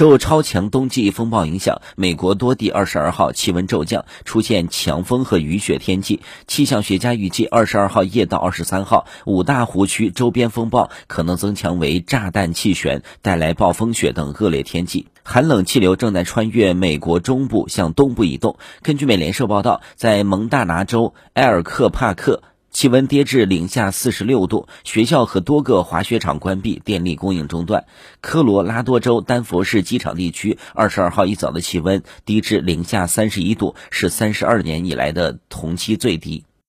受超强冬季风暴影响，美国多地二十二号气温骤降，出现强风和雨雪天气。气象学家预计，二十二号夜到二十三号，五大湖区周边风暴可能增强为炸弹气旋，带来暴风雪等恶劣天气。寒冷气流正在穿越美国中部向东部移动。根据美联社报道，在蒙大拿州埃尔克帕克。气温跌至零下四十六度，学校和多个滑雪场关闭，电力供应中断。科罗拉多州丹佛市机场地区二十二号一早的气温低至零下三十一度，是三十二年以来的同期最低。